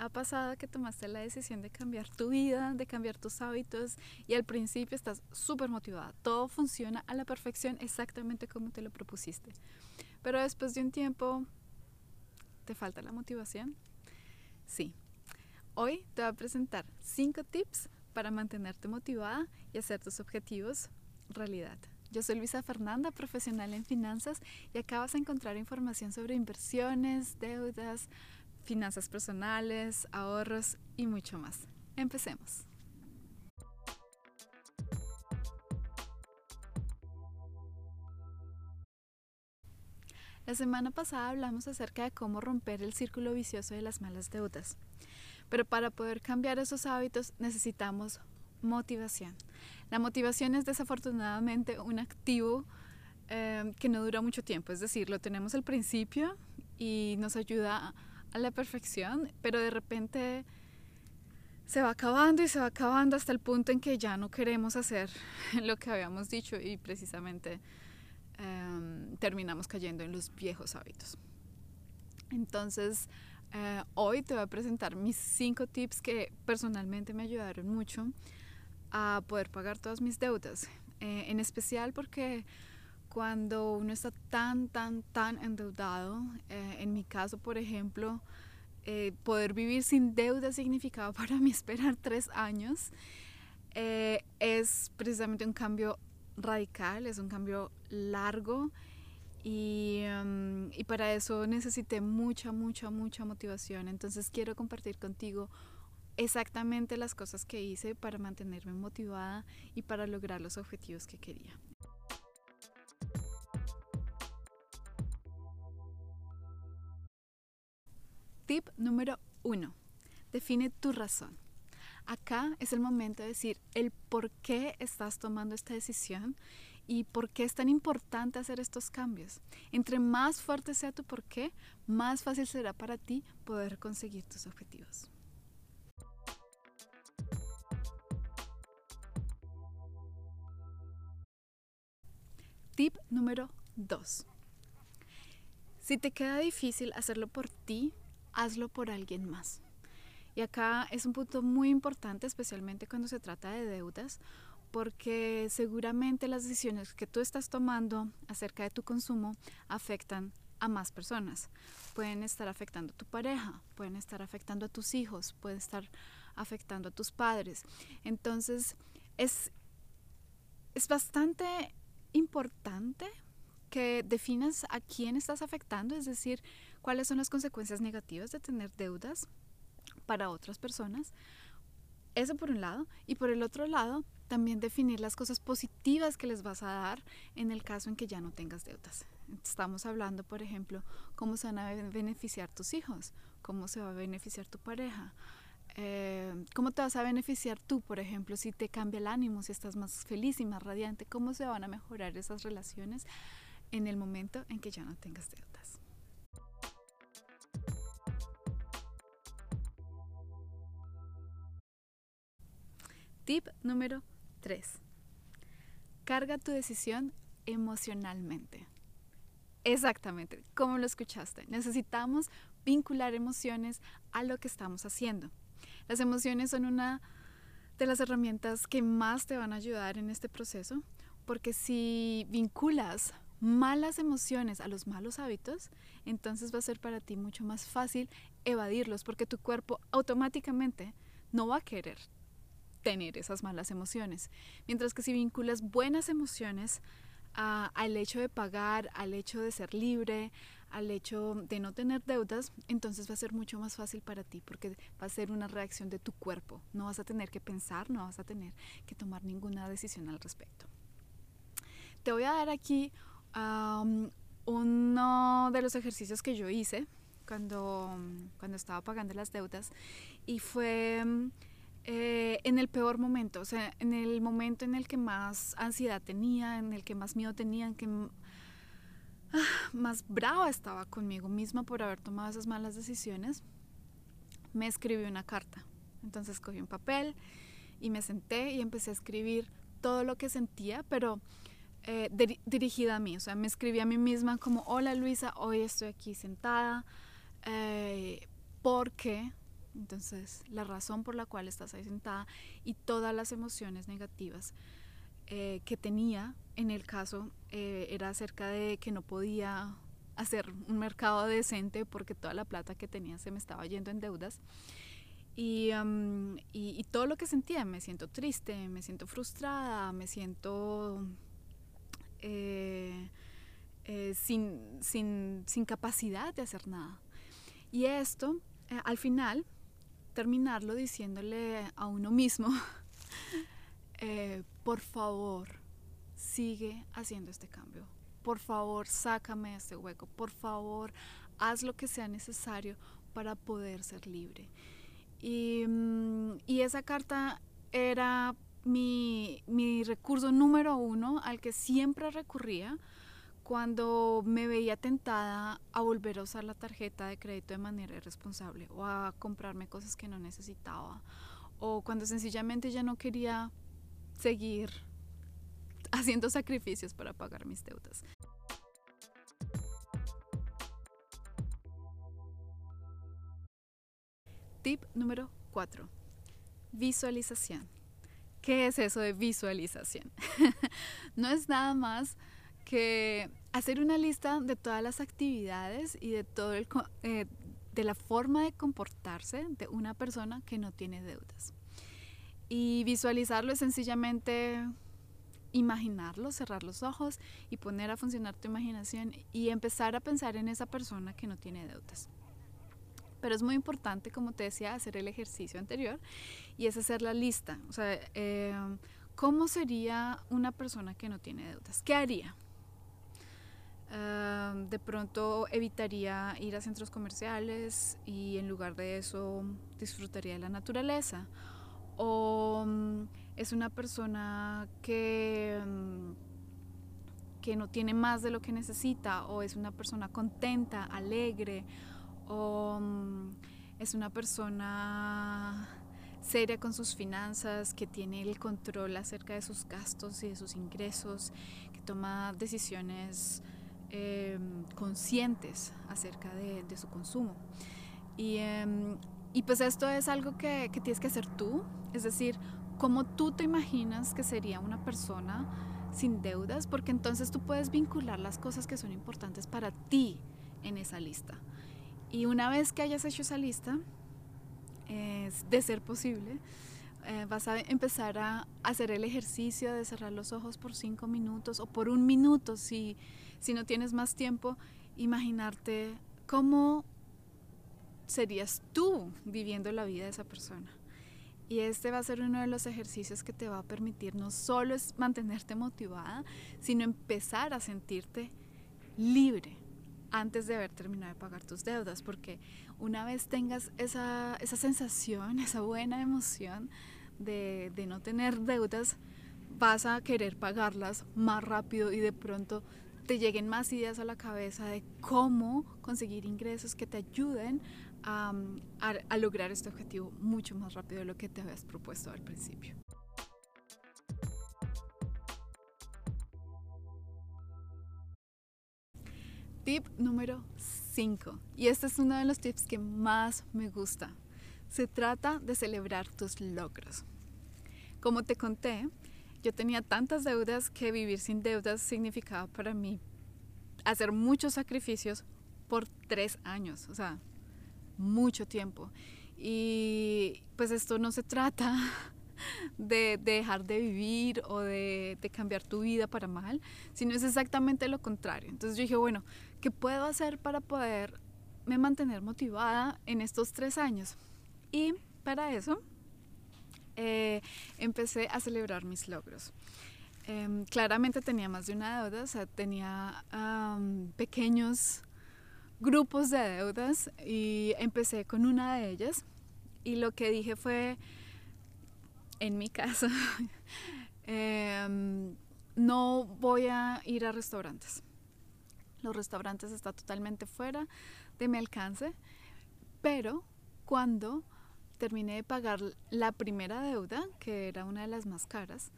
ha pasado que tomaste la decisión de cambiar tu vida, de cambiar tus hábitos y al principio estás súper motivada? Todo funciona a la perfección exactamente como te lo propusiste. Pero después de un tiempo, ¿te falta la motivación? Sí. Hoy te voy a presentar 5 tips para mantenerte motivada y hacer tus objetivos realidad. Yo soy Luisa Fernanda, profesional en finanzas y acá vas a encontrar información sobre inversiones, deudas, finanzas personales, ahorros y mucho más. Empecemos. La semana pasada hablamos acerca de cómo romper el círculo vicioso de las malas deudas. Pero para poder cambiar esos hábitos necesitamos motivación. La motivación es desafortunadamente un activo eh, que no dura mucho tiempo, es decir, lo tenemos al principio y nos ayuda a la perfección, pero de repente se va acabando y se va acabando hasta el punto en que ya no queremos hacer lo que habíamos dicho y precisamente em, terminamos cayendo en los viejos hábitos. Entonces, eh, hoy te voy a presentar mis cinco tips que personalmente me ayudaron mucho a poder pagar todas mis deudas. Eh, en especial porque cuando uno está tan, tan, tan endeudado, eh, en mi caso, por ejemplo, eh, poder vivir sin deuda significaba para mí esperar tres años. es precisamente un cambio radical, es un cambio largo y, um, y para eso necesité mucha, mucha, mucha motivación. Entonces quiero compartir contigo exactamente las cosas que hice para mantenerme motivada y para lograr los objetivos que quería. Tip número uno. Define tu razón. Acá es el momento de decir el por qué estás tomando esta decisión y por qué es tan importante hacer estos cambios. Entre más fuerte sea tu por qué, más fácil será para ti poder conseguir tus objetivos. Tip número 2. Si te queda difícil hacerlo por ti, hazlo por alguien más. Y acá es un punto muy importante, especialmente cuando se trata de deudas, porque seguramente las decisiones que tú estás tomando acerca de tu consumo afectan a más personas. Pueden estar afectando a tu pareja, pueden estar afectando a tus hijos, pueden estar afectando a tus padres. Entonces, es, es bastante importante que definas a quién estás afectando, es decir, cuáles son las consecuencias negativas de tener deudas para otras personas. Eso por un lado. Y por el otro lado, también definir las cosas positivas que les vas a dar en el caso en que ya no tengas deudas. Estamos hablando, por ejemplo, cómo se van a beneficiar tus hijos, cómo se va a beneficiar tu pareja, eh, ¿Cómo te vas a beneficiar tú, por ejemplo, si te cambia el ánimo, si estás más feliz y más radiante? ¿Cómo se van a mejorar esas relaciones en el momento en que ya no tengas deudas? Tip número 3. Carga tu decisión emocionalmente. Exactamente, como lo escuchaste. Necesitamos vincular emociones a lo que estamos haciendo. Las emociones son una de las herramientas que más te van a ayudar en este proceso, porque si vinculas malas emociones a los malos hábitos, entonces va a ser para ti mucho más fácil evadirlos, porque tu cuerpo automáticamente no va a querer tener esas malas emociones. Mientras que si vinculas buenas emociones al hecho de pagar, al hecho de ser libre, al hecho de no tener deudas, entonces va a ser mucho más fácil para ti porque va a ser una reacción de tu cuerpo. No vas a tener que pensar, no vas a tener que tomar ninguna decisión al respecto. Te voy a dar aquí uno de los ejercicios que yo hice cuando, cuando estaba pagando las deudas y fue eh, en el peor momento, o sea, en el momento en el que más ansiedad tenía, en el que más miedo tenía, en que más brava estaba conmigo misma por haber tomado esas malas decisiones, me escribí una carta. Entonces cogí un papel y me senté y empecé a escribir todo lo que sentía, pero eh, dirigida a mí. O sea, me escribí a mí misma como, hola Luisa, hoy estoy aquí sentada eh, porque Entonces, la razón por la cual estás ahí sentada y todas las emociones negativas eh, que tenía en el caso eh, era acerca de que no podía hacer un mercado decente porque toda la plata que tenía se me estaba yendo en deudas. Y, y, todo lo que sentía, me siento triste, me siento frustrada, me siento eh, sin, sin, sin, capacidad de hacer nada. Y esto, al final, terminarlo diciéndole a uno mismo, eh, por favor, sigue haciendo este cambio. Por favor, sácame de este hueco. Por favor, haz lo que sea necesario para poder ser libre. Y, mm, y esa carta era mi, mi recurso número uno al que siempre recurría cuando me veía tentada a volver a usar la tarjeta de crédito de manera irresponsable o a comprarme cosas que no necesitaba o cuando sencillamente ya no quería seguir haciendo sacrificios para pagar mis deudas. Tip número 4. Visualización. ¿Qué es eso de visualización? no es nada más que hacer una lista de todas las actividades y de todo el, eh, de la forma de comportarse de una persona que no tiene deudas. Y visualizarlo es sencillamente imaginarlo, cerrar los ojos y poner a funcionar tu imaginación y empezar a pensar en esa persona que no tiene deudas. Pero es muy importante, como te decía, hacer el ejercicio anterior y es hacer la lista. O sea, eh, ¿cómo sería una persona que no tiene deudas? ¿Qué haría? De pronto evitaría ir a centros comerciales y en lugar de eso disfrutaría de la naturaleza. O mm, es una persona que, mm, que no tiene más de lo que necesita, o es una persona contenta, alegre, o mm, es una persona seria con sus finanzas, que tiene el control acerca de sus gastos y de sus ingresos, que toma decisiones Em, conscientes acerca de, su consumo. Y, em, y, pues esto es algo que, que, tienes que hacer tú, es decir, cómo tú te imaginas que sería una persona sin deudas, porque entonces tú puedes vincular las cosas que son importantes para ti en esa lista. Y una vez que hayas hecho esa lista, es de ser posible, eh, vas a empezar a hacer el ejercicio de cerrar los ojos por cinco minutos o por un minuto si, si no tienes más tiempo, imaginarte cómo serías tú viviendo la vida de esa persona. Y este va a ser uno de los ejercicios que te va a permitir no solo es mantenerte motivada, sino empezar a sentirte libre antes de haber terminado de pagar tus deudas, porque una vez tengas esa, esa sensación, esa buena emoción de, de no tener deudas, vas a querer pagarlas más rápido y de pronto te lleguen más ideas a la cabeza de cómo conseguir ingresos que te ayuden a, lograr este objetivo mucho más rápido de lo que te habías propuesto al principio. Tip número 5. Y este es uno de los tips que más me gusta. Se trata de celebrar tus logros. Como te conté, yo tenía tantas deudas que vivir sin deudas significaba para mí hacer muchos sacrificios por tres años, o sea, mucho tiempo. Y pues esto no se trata de, dejar de vivir o de, cambiar tu vida para mal, sino es exactamente lo contrario. Entonces yo dije, bueno, ¿qué puedo hacer para poderme mantener motivada en estos tres años? Y para eso eh, empecé a celebrar mis logros. Em, claramente tenía más de una deuda, o sea, tenía pequeños grupos de deudas y empecé con una de ellas y lo que dije fue, en mi caso, em, no voy a ir a restaurantes. Los restaurantes están totalmente fuera de mi alcance, pero cuando terminé de pagar la primera deuda, que era una de las más caras,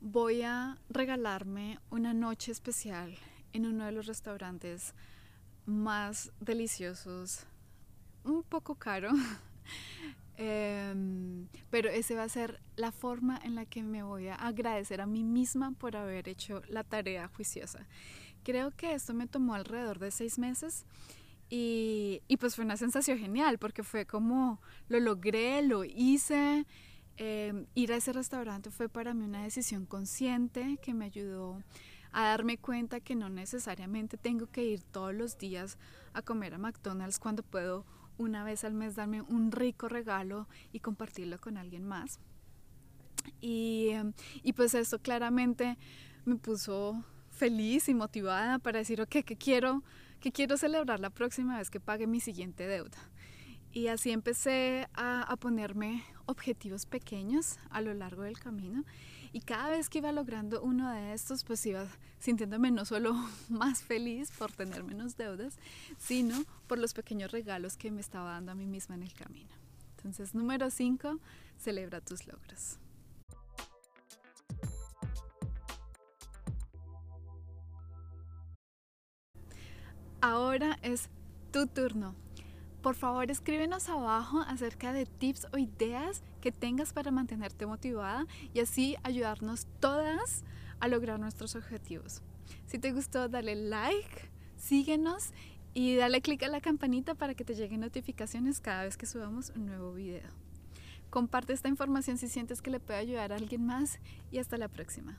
voy a regalarme una noche especial en uno de los restaurantes más deliciosos, un poco caro, Em, pero ese va a ser la forma en la que me voy a agradecer a mí misma por haber hecho la tarea juiciosa. Creo que esto me tomó alrededor de seis meses y, y pues fue una sensación genial porque fue como lo logré, lo hice. Em, ir a ese restaurante fue para mí una decisión consciente que me ayudó a darme cuenta que no necesariamente tengo que ir todos los días a comer a McDonald's cuando puedo una vez al mes darme un rico regalo y compartirlo con alguien más. Y, em, y pues esto claramente me puso feliz y motivada para decir, ok, que quiero, que quiero celebrar la próxima vez que pague mi siguiente deuda. Y así empecé a, a, ponerme objetivos pequeños a lo largo del camino. Y cada vez que iba logrando uno de estos, pues iba sintiéndome no solo más feliz por tener menos deudas, sino por los pequeños regalos que me estaba dando a mí misma en el camino. Entonces, número 5, celebra tus logros. Ahora es tu turno. Por favor, escríbenos abajo acerca de tips o ideas que tengas para mantenerte motivada y así ayudarnos todas a lograr nuestros objetivos. Si te gustó, dale like, síguenos y dale click a la campanita para que te lleguen notificaciones cada vez que subamos un nuevo video. Comparte esta información si sientes que le puede ayudar a alguien más y hasta la próxima.